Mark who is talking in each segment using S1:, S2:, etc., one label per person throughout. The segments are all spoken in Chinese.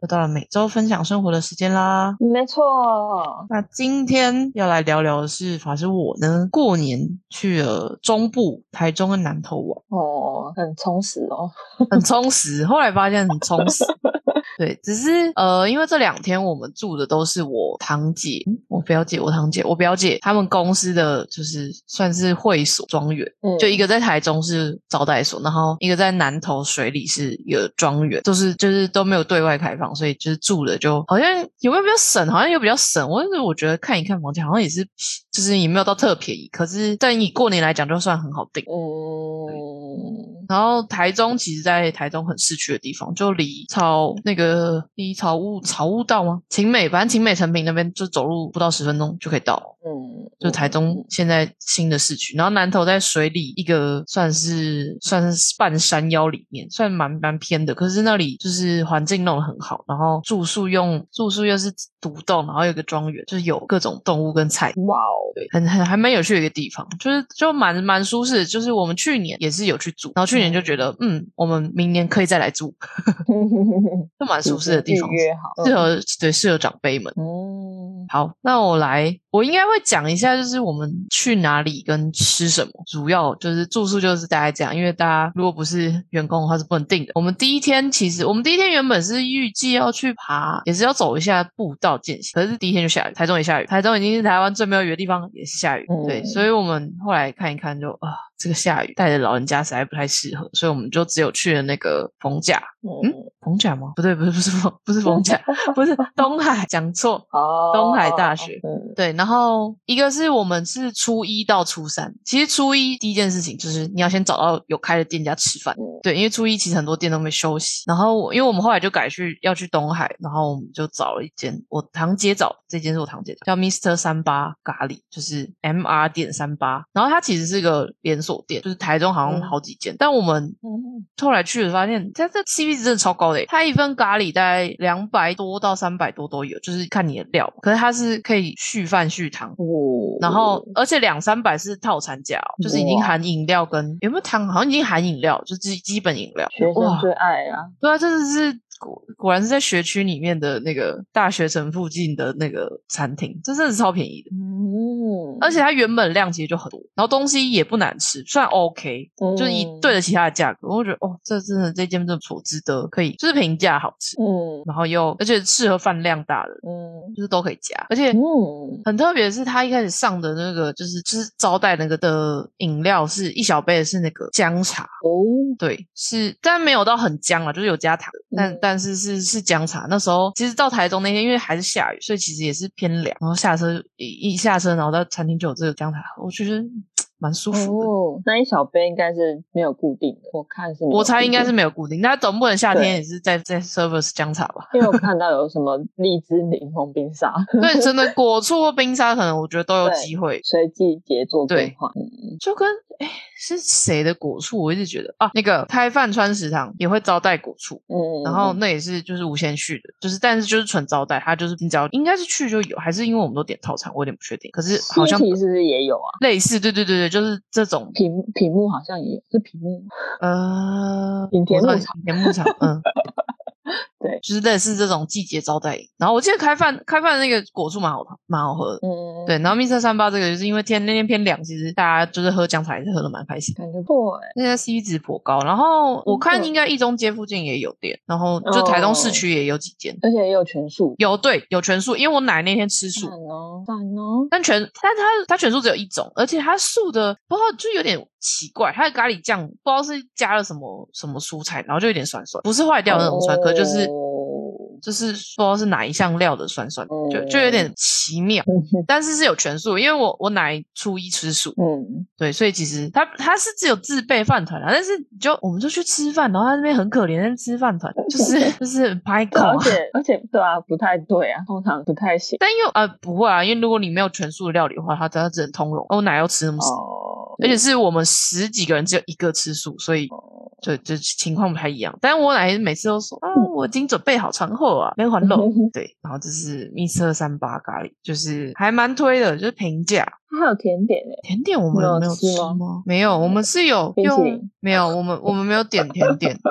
S1: 又到了每周分享生活的时间啦。
S2: 没错，
S1: 那今天要来聊聊的是，法师我呢过年去了中部台中跟南投玩，
S2: 哦，很充实哦。
S1: 很充实。后来发现很充实，对，只是呃，因为这两天我们住的都是我堂姐、我表姐、我堂姐、我表姐他们公司的，就是算是会所庄园，
S2: 嗯
S1: 就一个在台中是招待所，然后一个在南投水里是一个庄园，就是就是都没有对外开放，所以就是住的就好像有没有比较省，好像有比较省。我我觉得看一看房价好像也是，就是也没有到特便宜，可是但以过年来讲就算很好定。
S2: 嗯，
S1: 然后台中其实，在台中很市区的地方，就离草那个离草悟草悟道吗？晴美，反正晴美成品那边就走路不到十分钟就可以到。
S2: 嗯，
S1: 就台中现在新的市区，然后南投在水里一个算是算是半山腰里面，算蛮蛮偏的，可是那里就是环境弄得很好，然后住宿用住宿又是独栋，然后有个庄园，就是有各种动物跟菜
S2: 哇哦，
S1: 对，很很还蛮有趣的一个地方，就是就蛮蛮舒适的。就是我们去年也是有去住，然后去年就觉得，嗯，我们明年可以再来住，就蛮舒适的地方
S2: 好，
S1: 适合对适合长辈们。
S2: 嗯，
S1: 好，那我来，我应该会讲一下，就是我们去哪里跟吃什么，主要就是住宿就是大概这样，因为大家如果不是员工的话是不能定的。我们第一天其实我们第一天原本是预计要去爬，也是要走一下步道践行，可是第一天就下雨，台中也下雨，台中已经是台湾最没有雨的地方，也是下雨，
S2: 嗯
S1: 对，所以我们后来看一看就啊。这个下雨带着老人家实在不太适合，所以我们就只有去了那个逢甲，
S2: 嗯，
S1: 逢甲吗？不对，不是，不是逢，不是逢甲，不是 东海，讲错。
S2: 哦，
S1: 东海大学
S2: 嗯，
S1: 对，然后一个是我们是初一到初三，其实初一第一件事情就是你要先找到有开的店家吃饭，
S2: 嗯
S1: 对，因为初一其实很多店都没休息。然后因为我们后来就改去要去东海，然后我们就找了一间我堂姐找，这间是我堂姐找，叫 Mister 三八咖喱，就是 M R 点三八，然后它其实是个连锁店，就是台中好像
S2: 嗯
S1: 好几间，但我们
S2: 嗯，
S1: 后来去了发现，它这 CP 值真的超高的耶，它一份咖喱大概两百多到三百多都有，就是看你的料，可是它是可以续饭续汤。
S2: 哦，
S1: 然后，而且两三百是套餐价、哦，就是已经含饮料跟有没有汤，好像已经含饮料，就是基本饮料。
S2: 学生，最爱啊，
S1: 对啊，这的是果果然是在学区里面的那个大学城附近的那个餐厅，这真的是超便宜的。
S2: 嗯，
S1: 而且它原本量其实就很多，然后东西也不难吃，算 OK，就是以
S2: 嗯
S1: 对得起它的价格，我觉得哦，这真的这间真的不错，值得可以，就是平价好吃，
S2: 嗯。
S1: 然后又而且适合饭量大的，
S2: 嗯
S1: 就是都可以加，而且
S2: 嗯，
S1: 很特别的是，他一开始上的那个就是就是招待那个的饮料是一小杯的是那个姜茶，
S2: 哦，
S1: 对，是但没有到很姜啊，就是有加糖，但、
S2: 嗯。
S1: 但是是是姜茶。那时候其实到台中那天，因为还是下雨，所以其实也是偏凉。然后下车一一下车，然后到餐厅就有这个姜茶，我觉得嗯蛮舒服的。
S2: 哦，那一小杯应该是没有固定的，我看是
S1: 我猜应该是没有固定，那总不能夏天也是在在 service 姜茶吧？
S2: 因为我看到有什么荔枝柠檬冰沙，
S1: 对，真的果醋或冰沙，可能我觉得都有机会。
S2: 随季节做
S1: 对
S2: 变化，嗯
S1: 就跟哎是谁的果醋，我一直觉得啊，那个开饭川食堂也会招待果醋，
S2: 嗯，
S1: 然后那也是就是无限续的，就是但是就是纯招待，它就是你只要应该是去就有，还是因为我们都点套餐，我有点不确定。可是好像
S2: 是不是也有啊？
S1: 类似，对对对对，就是这种。
S2: 屏屏幕好像也有，是屏幕吗，
S1: 呃，
S2: 品田牧场。
S1: 品田牧场，嗯，
S2: 对，
S1: 就是类似这种季节招待饮。然后我记得开饭开饭的那个果醋蛮好蛮好喝的。
S2: 嗯，
S1: 对，然后蜜色三八这个就是因为天那天偏凉，其实大家就是喝姜茶也是喝的蛮开心。
S2: 感觉不
S1: 那家 CP 值颇高，然后我看应该一中街附近也有店，然后就台东市
S2: 哦
S1: 区也有几间，
S2: 而且也有全素，
S1: 有对有全素，因为我奶那天吃素，
S2: 哦，赞哦，
S1: 但全但它它全素只有一种，而且它素的不知道就有点奇怪，它的咖喱酱不知道是加了什么什么蔬菜，然后就有点酸酸，不是坏掉的那种酸，可就是
S2: 哦
S1: 就是不知道是哪一项料的酸酸，就就有点奇妙。
S2: 嗯
S1: 但是是有全素，因为我我奶初一吃素，
S2: 嗯，
S1: 对，所以其实他他是只有自备饭团啊，但是就我们就去吃饭，然后他那边很可怜，在吃饭团，就是 就是拍口啊。
S2: 而且而且对啊，不太对啊，通常不太行
S1: 但因为呃不会啊，因为如果你没有全素的料理的话，它它只能通融。我奶要吃那么少，
S2: 哦，
S1: 而且是我们十几个人只有一个吃素，所以
S2: 哦
S1: 就就情况不太一样。但是我奶奶每次都说啊，我已经准备好餐后啊，没还漏。对，然后这是蜜色三八咖喱，就是还蛮推的，就是平价。
S2: 它还有甜点诶，
S1: 甜点我们
S2: 没有
S1: 吃
S2: 吃吗
S1: 吗？没有，我们是有用没有，我们我们没有点甜点。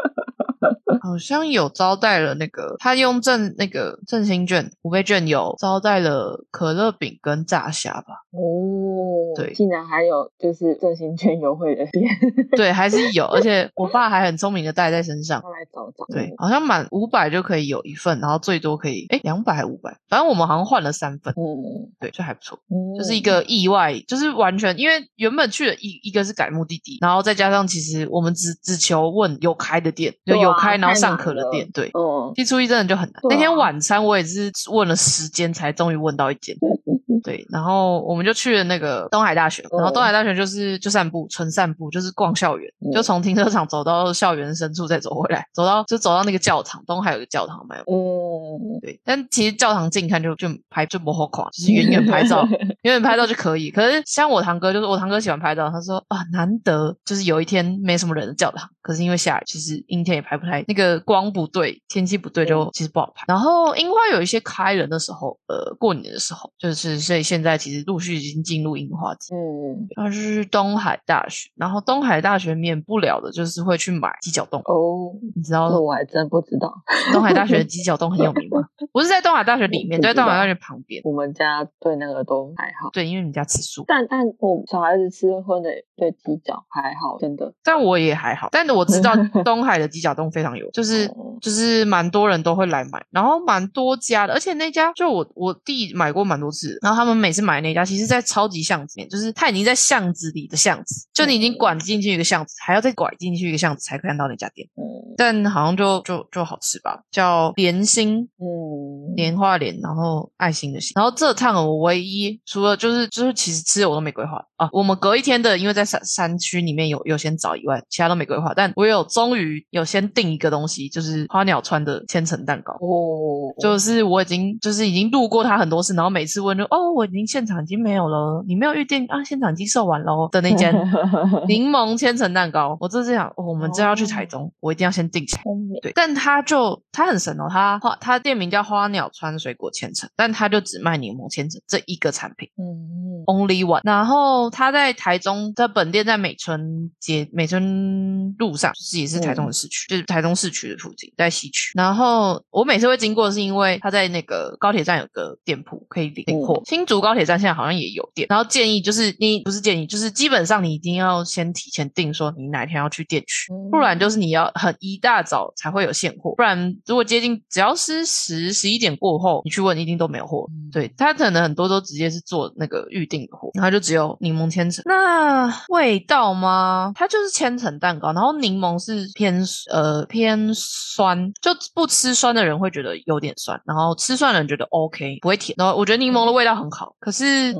S1: 好像有招待了那个，他用振那个振兴券五倍券有招待了可乐饼跟炸虾吧？
S2: 哦，
S1: 对
S2: 竟然还有就是振兴券优惠的店，
S1: 对，还是有，而且我爸还很聪明的带在身上。
S2: 我来找找。
S1: 对，好像满五百就可以有一份，然后最多可以哎两百还五百，反正我们好像换了三份，
S2: 嗯，
S1: 对，就还不错。
S2: 嗯，
S1: 就是一个意外，就是完全因为原本去了一一个是改目的地，然后再加上其实我们只只求问有开的店，就有开然后上课的店，对。
S2: 嗯，
S1: 去初一真的就很难。那天晚餐我也是问了时间才终于问到一间，对。然后我们就去了那个东海大学，然后东海大学就是就散步，纯散步，就是逛校园，
S2: 嗯
S1: 就从停车场走到校园深处再走回来，走到就走到那个教堂，东海有个教堂蛮有。
S2: 嗯，
S1: 对，但其实教堂近看就就拍就不好垮，就是远远拍照，远远拍照就可以。可是像我堂哥，就是我堂哥喜欢拍照，他说啊，难得就是有一天没什么人的教堂，可是因为下雨，其实阴天也拍不太，那个光不对，天气不对，就其实不好拍。然后樱花有一些开人的时候，呃，过年的时候，就是所以现在其实陆续已经进入樱花季。
S2: 嗯，
S1: 它是东海大学，然后东海大学免不了的就是会去买鸡脚冻，
S2: 哦，
S1: 你知道
S2: 这我还真不知道。
S1: 东海大学的鸡脚冻很有名吗？不是在东海大学里面，在东海大学旁边。
S2: 我们家对那个都还好，
S1: 对，因为你家吃素，
S2: 但但我小孩子吃荤的对鸡脚还好，真的。
S1: 但我也还好。但我知道 东海的鸡脚冻非常有，就是
S2: 哦
S1: 就是蛮多人都会来买，然后蛮多家的，而且那家就我我弟买过蛮多次，然后他们每次买那家，其实在超级巷子里面，就是他已经在巷子里的巷子，就你已经管进去一个巷子，还要再拐进去一个巷子才看到那家店，
S2: 嗯
S1: 但好像就就就好吃吧，叫莲心
S2: 嗯，
S1: 莲花莲，然后爱心的心。然后这趟我唯一除了就是就是其实吃的我都没规划啊，我们隔一天的因为在山山区里面有有先找以外，其他都没规划。但我有终于有先订一个东西，就是花鸟川的千层蛋糕。
S2: 哦，
S1: 就是我已经就是已经路过它很多次，然后每次问就哦，我已经现场已经没有了，你没有预定啊，现场已经售完喽的那间 柠檬千层蛋糕。我这次想、哦我们真要去台中，我一定要先定下来。对，但他就他很神哦，他花他店名叫花鸟川水果千层，但他就只卖柠檬千层这一个产品
S2: 嗯
S1: ，，only one。然后他在台中在本店在美村街美村路上，就是也是台中的市区，就是台中市区的附近，在西区。然后我每次会经过，是因为他在那个高铁站有个店铺可以领货，新竹高铁站现在好像也有店。然后建议就是你不是建议，就是基本上你一定要先提前订，说你哪一天要去店去。
S2: 嗯
S1: 不然就是你要很一大早才会有现货，不然如果接近只要是十十一点过后，你去问一定都没有货。
S2: 嗯
S1: 对，它可能很多都直接是做那个预定的货，然后就只有柠檬千层。那味道吗？它就是千层蛋糕，然后柠檬是偏呃偏酸，就不吃酸的人会觉得有点酸，然后吃酸的人觉得 OK 不会甜。然后我觉得柠檬的味道很好，可是。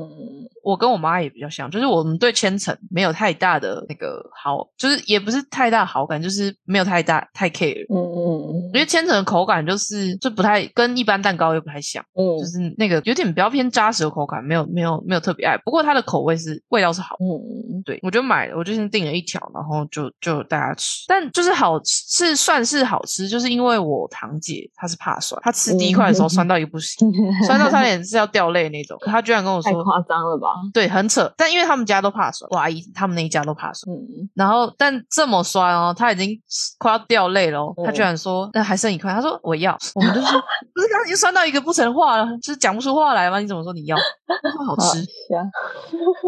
S2: 嗯
S1: 我跟我妈也比较像，就是我们对千层没有太大的那个好，就是也不是太大好感，就是没有太大太 care。
S2: 嗯嗯嗯
S1: 因为千层的口感就是就不太跟一般蛋糕又不太像，
S2: 嗯
S1: 就是那个有点比较偏扎实的口感，没有没有没有特别爱。不过它的口味是味道是好嗯。
S2: 嗯
S1: 对，我就买了，我就先订了一条，然后就就大家吃，但就是好吃，是算是好吃，就是因为我堂姐她是怕酸，她吃第一块的时候酸到一个不行，酸到差点是要掉泪那种，可她居然跟我说，
S2: 太夸张了吧？
S1: 对，很扯，但因为他们家都怕酸，我阿姨他们那一家都怕酸，
S2: 嗯，
S1: 然后但这么酸哦，他已经快要掉泪了哦，他
S2: 嗯
S1: 居然说那还剩一块，他说我要，我们就说不是刚刚已经酸到一个不成话了，就是讲不出话来吗？你怎么说你要？好吃，
S2: 香，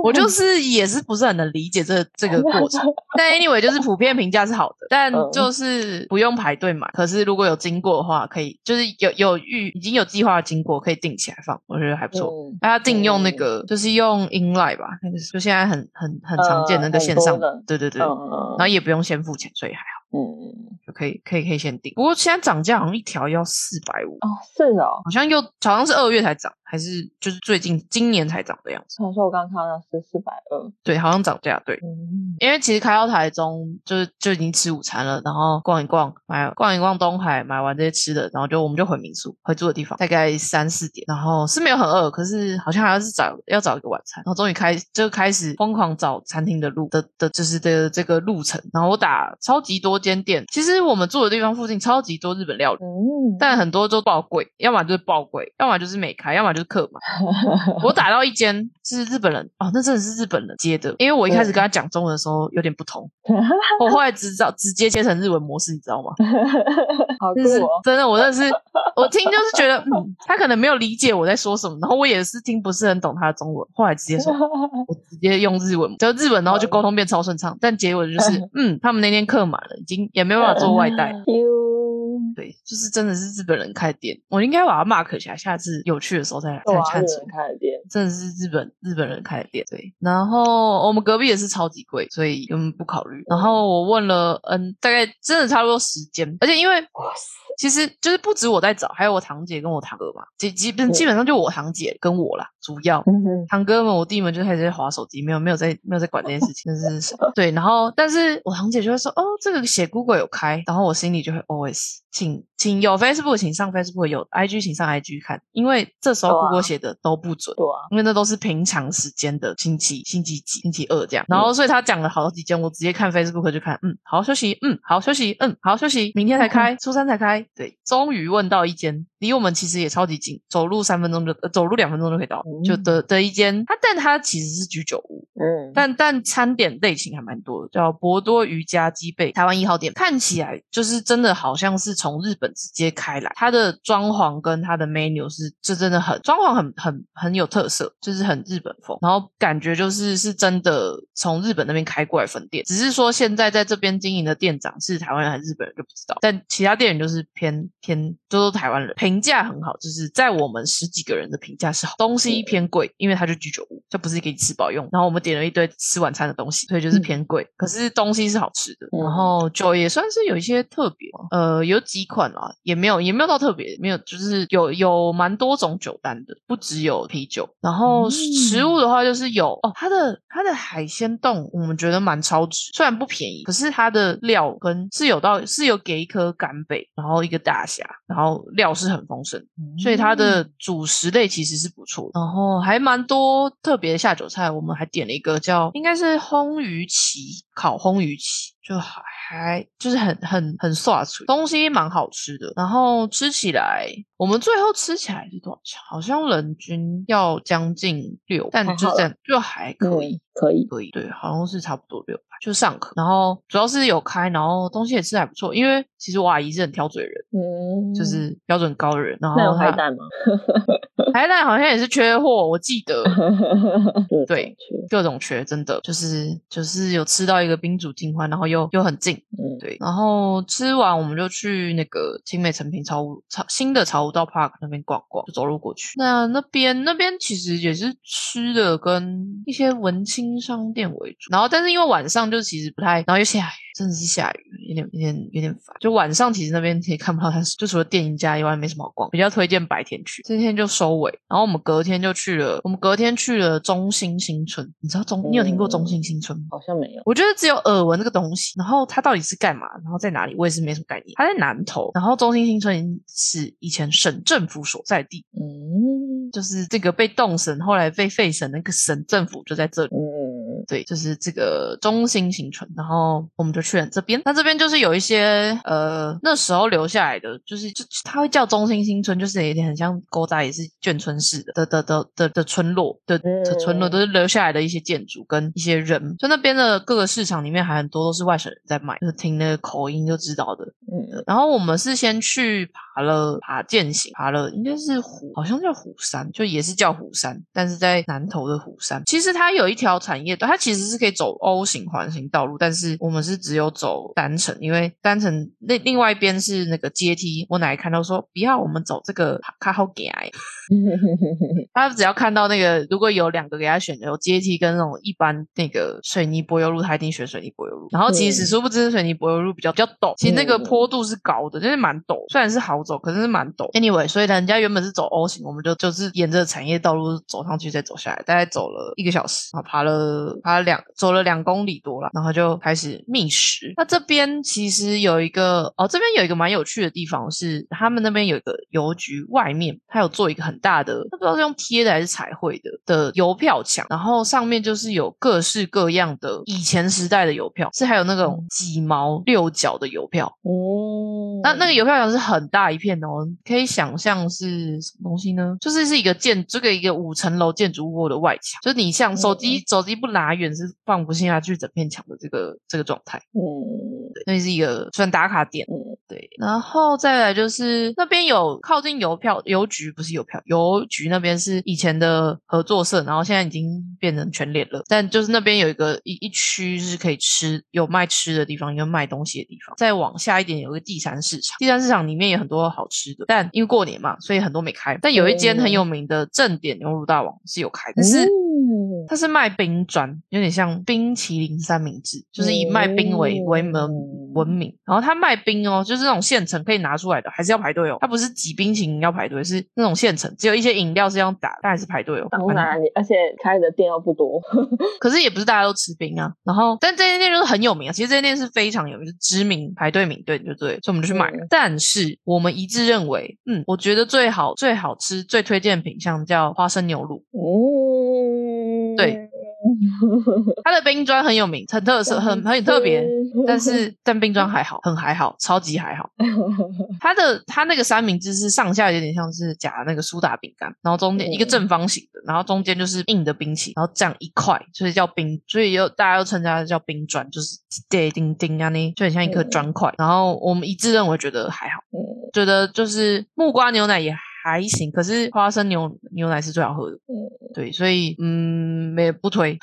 S1: 我就是也是不是很能理解这这个过程，但 anyway 就是普遍评价是好的，但
S2: 嗯。
S1: 就是不用排队买。可是如果有经过的话，可以就是有有预已经有计划经过，可以定起来放，我觉得还不错。
S2: 嗯。
S1: 大家定用那个就是用 inline 吧，那个就现在很很很常见的那个
S2: 呃
S1: 线上对对对，
S2: 嗯。
S1: 然后也不用先付钱，所以还好，
S2: 嗯，
S1: 就可以可以可以先订。不过现在涨价好像一条要四百五，
S2: 哦，是哦，
S1: 好像又好像是二月才涨，还是就是最近今年才涨的样子。
S2: 传说我刚看到是四百二，
S1: 对，好像涨价，对。
S2: 嗯，
S1: 因为其实开到台中就是就已经吃午餐了，然后逛一逛，买逛一逛东海，买完这些吃的，然后就我们就回民宿，回住的地方，大概三四点，然后是没有很饿，可是好像还要是找要找一个晚餐，然后终于开就开始疯狂找餐厅的路的的就是的这个路程，然后我打超级多间店，其实我们住的地方附近超级多日本料理，
S2: 嗯，
S1: 但很多都爆贵，要么就是爆贵，要么就是没开，要么就是客满。我打到一间是日本人哦，那真的是日本人接的，因为我一开始跟他讲中文的时候有点不同，我后来只知道直接切成日文模式，你知道吗？
S2: 好酷
S1: 就是
S2: 哦，
S1: 真的，我真的是我听就是觉得，嗯，他可能没有理解我在说什么，然后我也是听不是很懂他的中文，后来直接说，我直接用日文，就日文，然后就沟通变超顺畅，但结果就是，嗯，他们那天客满了，已经也没办法做外带。
S2: 哟，
S1: 对，就是真的是日本人开店，我应该把它 mark 起来，下次有去的时候再来
S2: 哇，
S1: 看看吃
S2: 日本。开的店，
S1: 真的是日本日本人开的店，对。然后我们隔壁也是超级贵，所以根本不考虑。然后我问了，嗯，大概真的差不多时间，而且因为
S2: 哇塞，
S1: 其实就是不止我在找，还有我堂姐跟我堂哥嘛，基基本基本上就我堂姐跟我啦，主要。
S2: 嗯，
S1: 堂哥们、我弟们就开始在划手机，没有没有在没有在管这件事情，真是 对。然后，但是我堂姐就会说，哦，这个写 Google 有开，然后我心里就会 always 请请有 Facebook 请上 Facebook，有 IG 请上 IG 看，因为这时候 Google 写的都不准。
S2: 对啊，
S1: 因为那都是平常时间的星期星期几、星期二这样，然后所以他讲了好几间，我直接看 Facebook 就看，嗯，好好休息，嗯，好好休息，嗯，好好休息，明天才开，初三才开，对，终于问到一间离我们其实也超级近，走路三分钟就，呃、走路两分钟就可以到，
S2: 嗯
S1: 就的的一间，它但它其实是居酒屋，
S2: 嗯，
S1: 但但餐点类型还蛮多的，叫博多瑜伽鸡贝台湾一号店，看起来就是真的好像是从日本直接开来，它的装潢跟它的 menu 是这真的很装潢很很很有特色，就是很日本风，然后感觉就是是真的从日本那边开过来分店，只是说现在在这边经营的店长是台湾人还是日本人就不知道，但其他店员就是偏偏都是台湾人，评价很好，就是在我们十几个人的评价是好，东西偏贵，因为它就居酒屋，就不是给你吃饱用。然后我们点了一堆吃晚餐的东西，所以就是偏贵，可是东西是好吃的。
S2: 嗯
S1: 然后酒也算是有一些特别，呃，有几款啦，也没有也没有到特别，没有就是有有蛮多种酒单的，不只有啤酒。然后
S2: 嗯
S1: 食物的话就是有哦，它的它的海鲜冻我们觉得蛮超值，虽然不便宜，可是它的料跟是有到是有给一颗干贝，然后一个大虾，然后料是很丰盛，所以它的主食类其实是不错的，然后还蛮多特别的下酒菜，我们还点了一个叫应该是烘鱼鳍，烤烘鱼鳍，就还还就是很很很刷嘴，东西蛮好吃的，然后吃起来，我们最后吃起来是多少钱？好像人均要将近六，但就这样就还可以。
S2: 嗯可以，
S1: 可以，对，好像是差不多六百，就上课，然后主要是有开，然后东西也吃还不错，因为其实我阿姨是很挑嘴的人，
S2: 嗯，
S1: 就是标准高的人，然后
S2: 那有海
S1: 她
S2: 胆吗？
S1: 海胆好像也是缺货，我记得 对
S2: 缺
S1: 各种缺，真的就是就是有吃到一个冰主金欢，然后又又很近，
S2: 嗯，
S1: 对，然后吃完我们就去那个青美成品潮舞潮新的潮到 Park 那边逛逛，就走路过去。那那边那边其实也是吃的跟一些文青商店为主，然后但是因为晚上就其实不太，然后又下雨，真的是下雨，有点有点有点烦。就晚上其实那边也看不到它，就除了电影家以外没什么好逛，比较推荐白天去。这天就收尾，然后我们隔天就去了，我们隔天去了中心新村，你知道中你有听过中心新村吗？
S2: 好像没有，
S1: 我觉得只有耳闻这个东西，然后它到底是干嘛，然后在哪里，我也是没什么概念。它在南投，然后中心新村是以前省政府所在地，
S2: 嗯
S1: 就是这个被动省后来被废省那个省政府就在这里。
S2: 嗯，
S1: 对，就是这个中心新村，然后我们就去了这边。那这边就是有一些呃那时候留下来的，就是就它会叫中心新村，就是有点很像勾扎，也是眷村式的的的的的的村落的的村落，
S2: 嗯
S1: 都是留下来的一些建筑跟一些人。就那边的各个市场里面还很多都是外省人在卖，就是听那个口音就知道的。
S2: 嗯
S1: 然后我们是先去爬了爬践行，爬了应该是虎，好像叫虎山，就也是叫虎山，但是在南投的虎山。其实它有一条产业道，它其实是可以走 O 型环形道路，但是我们是只有走单程，因为单程那另外一边是那个阶梯。我奶奶看到说不要，我们走这个卡好给矮。他只要看到那个如果有两个给他选择，有阶梯跟那种一般那个水泥柏油路，他一定选水泥柏油路。然后其实
S2: 嗯
S1: 殊不知水泥柏油路比较比较陡，其实那个
S2: 嗯
S1: 坡度是高的，就是蛮陡。虽然是好走走，可是是蛮陡。Anyway，所以人家原本是走 O 型，我们就就是沿着产业道路走上去，再走下来，大概走了一个小时，然后爬了爬了两走了两公里多了，然后就开始觅食。那这边其实有一个哦，这边有一个蛮有趣的地方是，他们那边有一个邮局外面，它有做一个很大的，不知道是用贴的还是彩绘的的邮票墙，然后上面就是有各式各样的以前时代的邮票，是还有那种几毛六角的邮票。
S2: 哦，
S1: 那那个邮票墙是很大一片哦，可以想象是什么东西呢？就是是一个建这个一个五层楼建筑物的外墙，就是你像手机手机不拿远是放不下去整片墙的这个这个状态。
S2: 嗯，
S1: 那是一个算打卡点。
S2: 嗯
S1: 对，然后再来就是那边有靠近邮票邮局，不是邮票邮局那边是以前的合作社，然后现在已经变成全联了。但就是那边有一个一一区是可以吃有卖吃的地方，有卖东西的地方。再往下一点有个第三市场，第三市场里面有很多好吃的，但因为过年嘛，所以很多没开。但有一间很有名的正点牛乳大王是有开，但是。
S2: 嗯
S1: 它是卖冰砖，有点像冰淇淋三明治，就是以卖冰为为门
S2: 嗯
S1: 闻名。然后他卖冰哦，就是那种现成可以拿出来的，还是要排队哦。他不是挤冰淇淋要排队，是那种现成，只有一些饮料是要打，但还是排队哦。
S2: 当然，而且开的店又不多。
S1: 可是也不是大家都吃冰啊。然后，但这间店就是很有名啊。其实这间店是非常有名，就是知名排队名店，就对，所以我们就去买了。
S2: 嗯
S1: 但是我们一致认为，嗯，我觉得最好最好吃、最推荐的品相叫花生牛乳。
S2: 嗯，
S1: 对，它的冰砖很有名，很特色，很很特别。但是但冰砖还好，很还好，超级还好。它的它那个三明治是上下有点像是夹那个苏打饼干，然后中间一个正方形的，然后中间就是硬的冰淇淋，然后这样一块，所以叫冰，所以又大家又称它叫冰砖，就是对叮叮啊呢，就很像一颗砖块。然后我们一致认为觉得还好，
S2: 嗯
S1: 觉得就是木瓜牛奶也还行，可是花生牛牛奶是最好喝的。
S2: 嗯
S1: 对，所以嗯，没不推。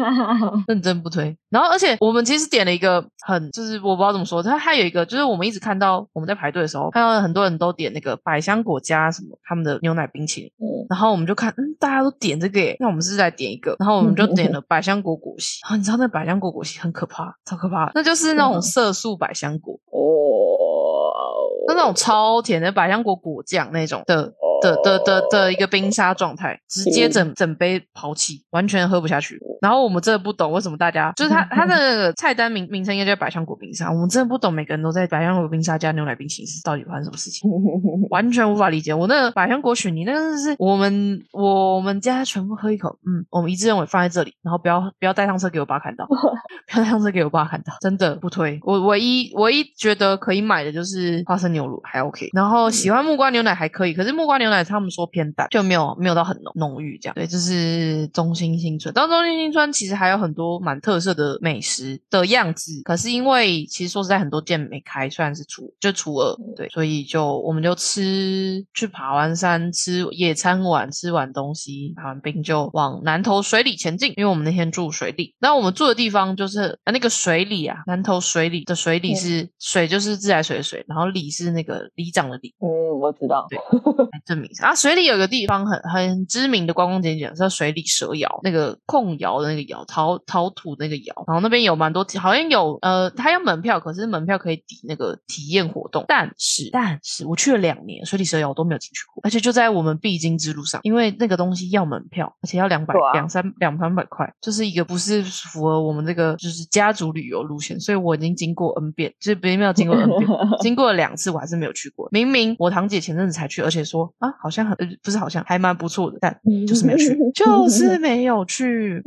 S1: 认真不推。然后，而且我们其实点了一个很，就是我不知道怎么说，它还有一个，就是我们一直看到我们在排队的时候，看到很多人都点那个百香果加什么他们的牛奶冰淇淋，
S2: 嗯
S1: 然后我们就看，嗯，大家都点这个耶，那我们是在点一个，然后我们就点了百香果果昔。然后你知道那百香果果昔很可怕，超可怕，那就是那种色素百香果，
S2: 哦，
S1: 那那种超甜的百香果果酱那种的。的的的的一个冰沙状态，直接整整杯抛弃，完全喝不下去。然后我们真的不懂为什么大家就是他 他的菜单名名称应该叫百香果冰沙，我们真的不懂每个人都在百香果冰沙加牛奶冰淇淋是到底发生什么事情，完全无法理解。我那个百香果雪泥那个是我们我们家全部喝一口，嗯，我们一致认为放在这里，然后不要不要带上车给我爸看到，不要带上车给我爸看到，真的不推。我唯一唯一觉得可以买的就是花生牛乳还 OK，然后喜欢木瓜牛奶还可以，可是木瓜牛奶他们说偏淡，就没有没有到很浓浓郁这样。对，就是中心新村。到中心新村其实还有很多蛮特色的美食的样子，可是因为其实说实在很多店没开，虽然是初就初二，对，所以就我们就吃去爬完山，吃野餐完，吃完东西，爬完冰就往南头水里前进，因为我们那天住水里，那我们住的地方就是啊那个水里啊，南头水里的水里是、水就是自来水的水，然后里是那个里长的里。
S2: 嗯，我知道。
S1: 对来证明一下啊！水里有个地方很很知名的观光景点，叫水里蛇窑，那个控窑的那个窑，陶陶土那个窑，然后那边有蛮多，好像有呃，它要门票，可是门票可以抵那个体验活动。但是但是我去了两年，水里蛇窑我都没有进去过，而且就在我们必经之路上，因为那个东西要门票，而且要两百两三两三百块，就是一个不是符合我们这个就是家族旅游路线，所以我已经经过 N 遍，就是别没有经过 N 遍，经过了两次，我还是没有去过。明明我堂姐前阵子才去，而且说啊，好像很、呃、不是好像还蛮不错的，但就是没有去，就是没有去。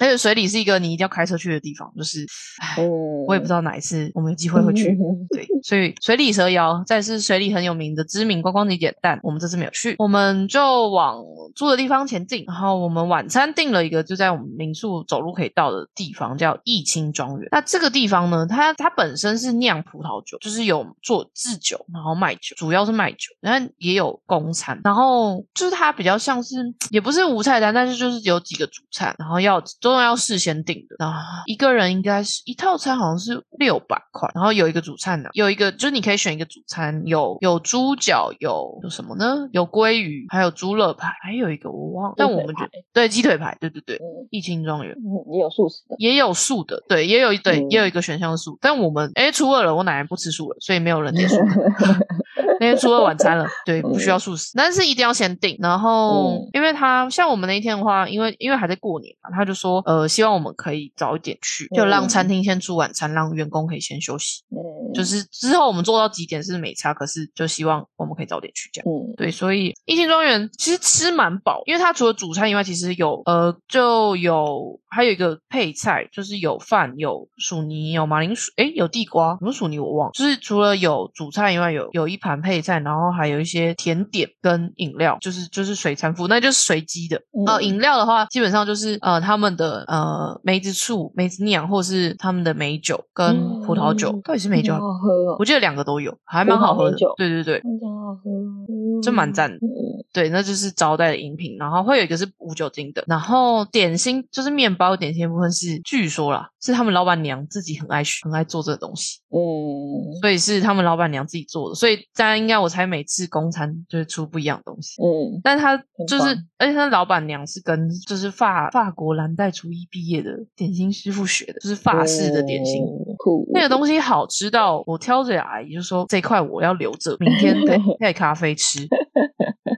S1: 而且水里是一个你一定要开车去的地方，就是，唉，
S2: 嗯，
S1: 我也不知道哪一次我们有机会会去。对，所以水里蛇窑再是水里很有名的知名观光景点，但我们这次没有去，我们就往住的地方前进。然后我们晚餐订了一个就在我们民宿走路可以到的地方，叫义清庄园。那这个地方呢，它它本身是酿葡萄酒，就是有做制酒，然后卖酒，主要是卖酒，然后也有公餐。然后就是它比较像是也不是无菜单，但是就是有几个主菜，然后要都要事先订的。然后一个人应该是一套餐好像是六百块，然后有一个主餐呢，有一个就是你可以选一个主餐，有有猪脚，有有什么呢？有鲑鱼，还有猪肋排，还有一个我忘了，但我们觉得对鸡腿排，对对对，
S2: 嗯
S1: 义清庄园。
S2: 嗯也有素食的。
S1: 也有素的，对，也有一对，
S2: 嗯
S1: 也有一个选项素，但我们哎初二了，我奶奶不吃素了，所以没有人点素。那天初二晚餐了，对，不需要素食，但是一定要先订。然后，
S2: 嗯
S1: 因为他像我们那一天的话，因为因为还在过年嘛，他就说，呃，希望我们可以早一点去，就让
S2: 嗯
S1: 餐厅先出晚餐，让员工可以先休息。
S2: 嗯，
S1: 就是之后我们做到几点是没差，可是就希望我们可以早点去这样。
S2: 嗯
S1: 对，所以一星庄园其实吃蛮饱，因为它除了主餐以外，其实有呃就有还有一个配菜，就是有饭、有薯泥、有马铃薯，哎，有地瓜，什么薯泥我忘了。就是除了有主菜以外，有有一盘配菜，然后还有一些甜点跟饮料，就是就是水餐服，那就是随机的。呃，
S2: 嗯
S1: 饮料的话，基本上就是呃他们的呃梅子醋、梅子酿，或是他们的美酒跟葡萄酒，
S2: 嗯
S1: 到底是美酒
S2: 好好喝哦。
S1: 我，记得两个都有，还蛮好喝的。对对对，
S2: 真好喝，嗯
S1: 真蛮赞的。
S2: 嗯。
S1: 对，那就是招待的饮品，然后会有一个是无酒精的，然后点心就是面包点心的部分是，据说啦，是他们老板娘自己很爱很爱做这个东西，
S2: 嗯。
S1: 所以是他们老板娘自己做的，所以大家应该我猜每次公餐就是出不一样的东西。
S2: 嗯。
S1: 但是他就是，而且他老板娘是跟就是法法国蓝带厨艺毕业的点心师傅学的，就是法式的点心。那个东西好吃到我挑着阿姨就说这块我要留着，明天配配 咖啡吃，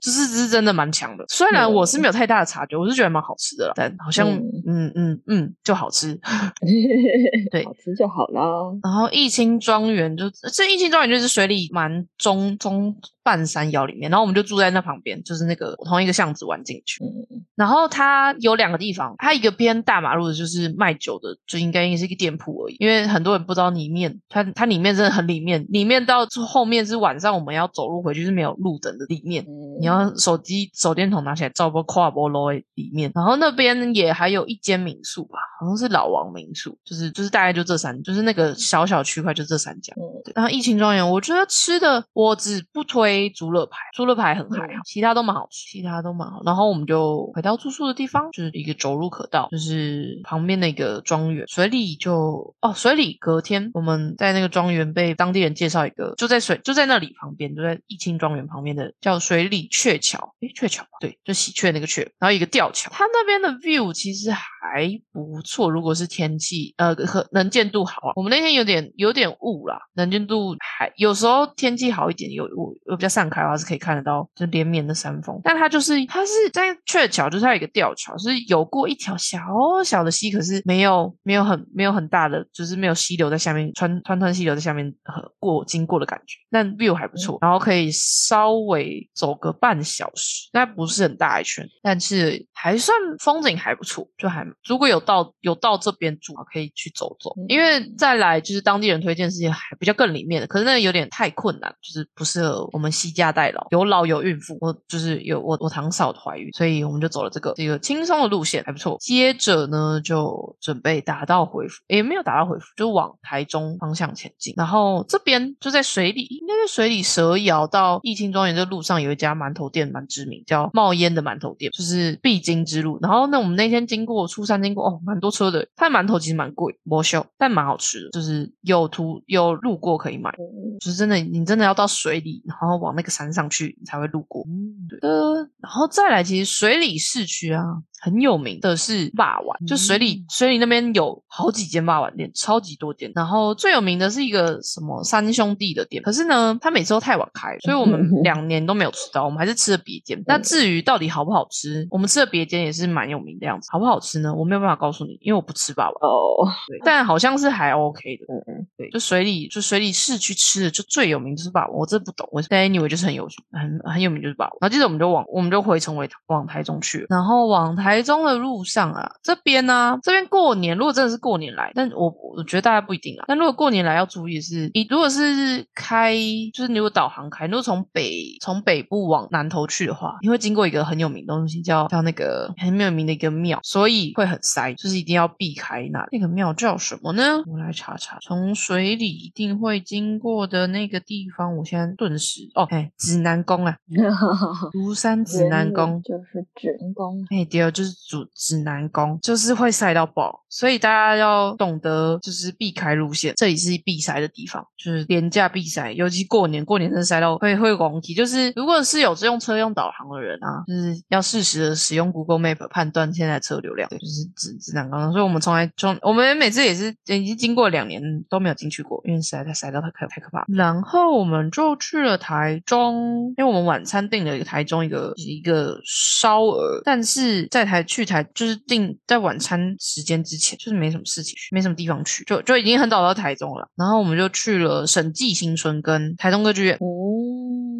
S1: 就是是真的蛮强的。虽然我是没有太大的察觉，我是觉得蛮好吃的啦，但好像
S2: 嗯
S1: 嗯嗯嗯就好吃。对
S2: 好吃就好啦。
S1: 然后义清庄园就这义清庄园就是水里蛮中中半山腰里面，然后我们就住在那旁边，就是那个同一个巷子玩进去。
S2: 嗯
S1: 然后它有两个地方，它一个边大马路的，就是卖酒的，就应该也是一个店铺而已。因为很多人不知道里面，它它里面真的很里面，里面到后面是晚上我们要走路回去是没有路灯的里面。
S2: 嗯，
S1: 你要手机手电筒拿起来照波跨波楼里面，然后那边也还有一间民宿吧，好像是老王民宿，就是就是大概就这三，就是那个小小区块就这三家。
S2: 嗯
S1: 对，然后疫情庄园，我觉得吃的我只不推猪肋排，猪肋排很还好，其他都蛮好吃，其他都蛮好。然后我们就回到住宿的地方，就是一个走路可到，就是旁边的一个庄园。水里就哦，水里隔天我们在那个庄园被当地人介绍一个，就在水就在那里旁边，就在义清庄园旁边的叫水里鹊桥，诶，鹊桥吧对，就喜鹊那个鹊，然后一个吊桥，它那边的 view 其实还不错，如果是天气呃和能见度好啊，我们那天有点有点雾啦，能见度还有时候天气好一点，有雾有比较散开的话是可以看得到就连绵的山峰，但它就是它是在鹊桥，就是它有一个吊桥，是有过一条小小的溪，可是没有没有很没有很大的，就是没有溪流在下面穿穿穿溪流在下面呃过经过的感觉，但 view 还不错，然后可以稍微走个半小时，那不是很大一圈，但是还算风景还不错，就还如果有到有到这边住，可以去走走，因为再来就是当地人推荐是还比较更里面的，可是那个有点太困难，就是不适合我们惜家带老，有老有孕妇，我就是有我我堂嫂怀孕，所以我们就走了这个这个轻松的路线，还不错。接着呢，就准备打道回府，也没有打道回府，就往台中方向前进。然后这边就在水里，应该在水里蛇窑到义清庄园这路上有一家馒头店蛮知名，叫冒烟的馒头店，就是必经之路。然后那，我们那天经过出山经过，哦，蛮多车的。它的馒头其实蛮贵，不秀，但蛮好吃的，就是有途有路过可以买。
S2: 嗯
S1: 就是真的，你真的要到水里，然后往那个山上去，你才会路过。对的，然后再来，其实水里市区啊，很有名的是霸王，就水里水里那边有好几间霸王店，超级多间。然后最有名的是一个什么三兄弟的店，可是呢，他每次都太晚开，所以我们 两年都没有吃到，我们还是吃了别间。那至于到底好不好吃，我们吃的别间也是蛮有名的样子，好不好吃呢？我没有办法告诉你，因为我不吃霸王。
S2: 哦，
S1: 对，但好像是还 OK 的。
S2: 嗯嗯
S1: 对，就水里就水里市区吃的就最有名就是霸王，我真不懂为什么。但 anyway 就是很有很很有名就是霸王。然后接着我们就往我们就回程回往台中去，然后往台中的路上啊，这边呢、这边过年如果真的是过年来，但我我觉得大家不一定啊。但如果过年来要注意的是，你如果是开就是你如果导航开，如果从北从北部往南头去的话，你会经过一个很有名的东西叫叫那个很有名的一个庙，所以会很塞，就是一定要避开那那个庙叫什么呢？我来查查，从水里一定会经过的那个地方，我现在顿时哦，哎，指南宫啊，
S2: 嗯，
S1: 庐山指南宫。
S2: 就是指南宫，
S1: 哎，对，就就是主指南宫，就是会塞到爆，所以大家要懂得就是避开路线，这里是必塞的地方，就是廉价必塞，尤其过年，过年真的塞到会会广体。就是如果是有用车用导航的人啊，就是要适时的使用 Google Map 判断现在车流量，对，就是指指南宫。所以我们从来从我们每次也是已经经过两年都没有进去过，因为实在太塞到太可太可怕。然后我们就去了台中，因为我们晚餐订了一个台中一个一个烧鹅，但是在台去台就是定在晚餐时间之前，就是没什么事情，没什么地方去，就就已经很早到台中了。然后我们就去了审计新村跟台中歌剧院。
S2: 哦，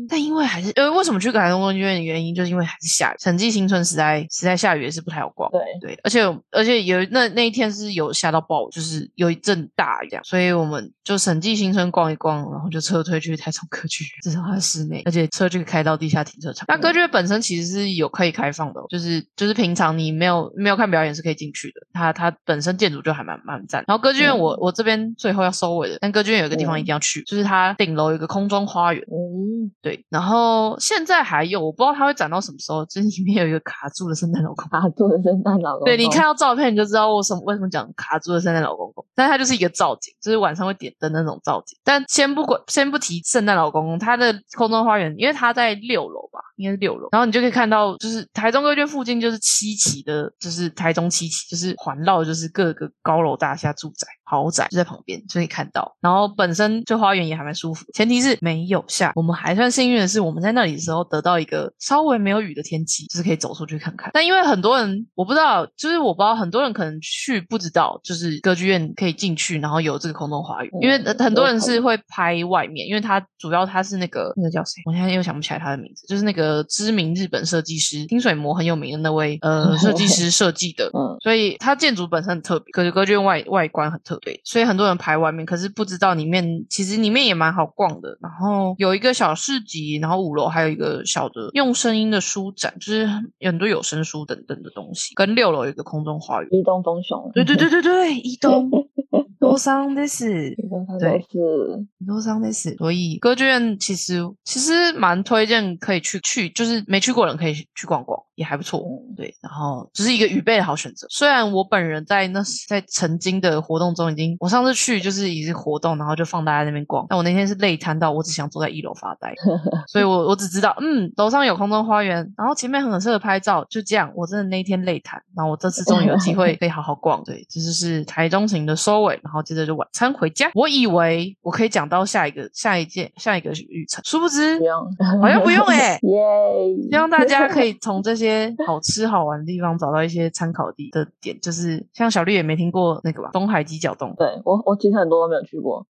S1: 但因为还是呃，为什么去台中歌剧院的原因，就是因为还是下雨，审计新村实在实在下雨也是不太好逛。
S2: 对，
S1: 对，而且而且有那那一天是有下到暴雨，就是有一阵大雨这样，所以我们就审计新村逛一逛，然后就撤退去台中歌剧院，至少它室内，而且车就可以开到地下停车场。那歌剧院本身其实是有可以开放的哦，就是就是平常你没有没有看表演是可以进去的，它它本身建筑就还蛮蛮赞。然后歌剧院我、我这边最后要收尾的，但歌剧院有一个地方一定要去，就是它顶楼有一个空中花园。
S2: 嗯，
S1: 对，然后现在还有，我不知道它会展到什么时候，就是里面有一个卡住的圣诞老公公。
S2: 卡住的圣诞老公公，
S1: 对你看到照片你就知道我什么为什么讲卡住的圣诞老公公，但它就是一个造景，就是晚上会点灯那种造景。但先不管，先不提圣诞老公公，它的空中花园，因为它在六楼吧，应该是六楼，然后你就可以看到，就是台中歌剧院附近就是七期的，就是台中七期，就是环绕就是各个高楼大厦住宅。豪宅就在旁边，就可以看到。然后本身这花园也还蛮舒服，前提是没有下。我们还算幸运的是，我们在那里的时候得到一个稍微没有雨的天气，就是可以走出去看看。但因为很多人我不知道，就是我不知道很多人可能去不知道，就是歌剧院可以进去，然后有这个空中花园。因为很多人是会拍外面，因为他主要他是那个那个叫谁，我现在又想不起来他的名字，就是那个知名日本设计师清水模很有名的那位呃 设计师设计的。
S2: 嗯，
S1: 所以它建筑本身很特别，可是歌剧院外外观很特别，所以很多人排外面，可是不知道里面其实里面也蛮好逛的。然后有一个小市集，然后五楼还有一个小的用声音的书展，就是有很多有声书等等的东西。跟六楼有一个空中花园，
S2: 伊东丰雄，
S1: 对对对对对，移动 多桑的是。对
S2: 都是
S1: 多桑的是，所以歌剧院其实其实蛮推荐可以去去，就是没去过的人可以去逛逛，也还不错。
S2: 嗯
S1: 对，然后只是一个预备的好选择。虽然我本人在那在曾经的活动中已经，我上次去就是已经活动，然后就放大家那边逛，但我那天是累瘫到我只想坐在一楼发呆，所以我我只知道，嗯，楼上有空中花园，然后前面很适合拍照，就这样。我真的那一天累瘫，然后我这次终于有机会 可以好好逛。对，这就是台中行的收尾，然后接着就晚餐回家。我以为我可以讲到下一个下一件下一个旅程，殊不知
S2: 不用，
S1: 好像不用哎、
S2: 耶！
S1: 希望大家可以从这些好吃好玩的地方找到一些参考地的点，就是像小绿也没听过那个吧，东海鸡脚冻。
S2: 对我，我其实很多都没有去过。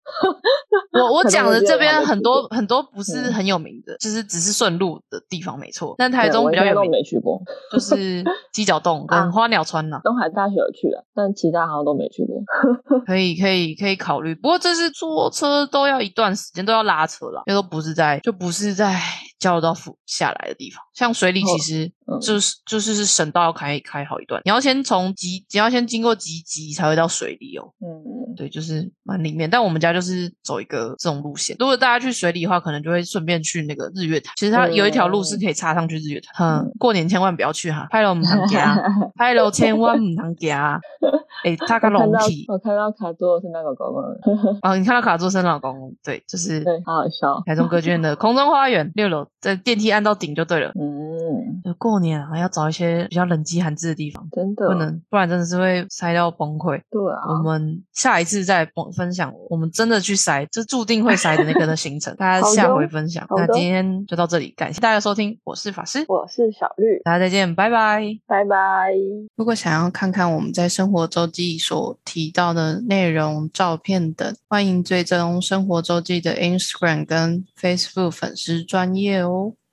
S1: 我我讲的这边很多很多不是
S2: 嗯
S1: 很有名的，就是只是顺路的地方没错。但台中比较有名，
S2: 没去过。
S1: 就是鸡脚洞 跟
S2: 啊
S1: 花鸟川呐、
S2: 东海大学有去了，但其他好像都没去过。
S1: 可以你可以可以考虑。不过这是坐车都要一段时间，都要拉车了，那都不是在就不是在交流道附下来的地方。像水里其实
S2: 嗯
S1: 就是、就是是省道要开开好一段，你要先从集，你要先经过集集才会到水里哦。
S2: 嗯，
S1: 对，就是蛮里面。但我们家就是走一个这种路线。如果大家去水里的话，可能就会顺便去那个日月潭。其实它有一条路是可以插上去日月潭。嗯，过年千万不要去哈，拍了我们堂家，拍了千万唔能家。哎，他个
S2: 我看到
S1: 龙体
S2: 我看到卡座是那个狗狗了，
S1: 哦，你看到卡座生老公，对，就是
S2: 对，好好笑。
S1: 台中歌剧院的空中花园六楼，在电梯按到顶就对了。
S2: 嗯，
S1: 就过年啊，要找一些比较冷机寒制的地方，
S2: 真的
S1: 不能，不然真的是会塞到崩溃。
S2: 对啊，
S1: 我们下一次再分分享我们真的去塞，这注定会塞的那个的行程，大家下回分享。那今天就到这里，感谢大家收听，我是法师，
S2: 我是小绿，
S1: 大家再见，拜拜。
S2: 拜拜。
S1: 如果想要看看我们在生活周记所提到的内容、照片等，欢迎追踪生活周记的 Instagram 跟 Facebook 粉丝专业哦。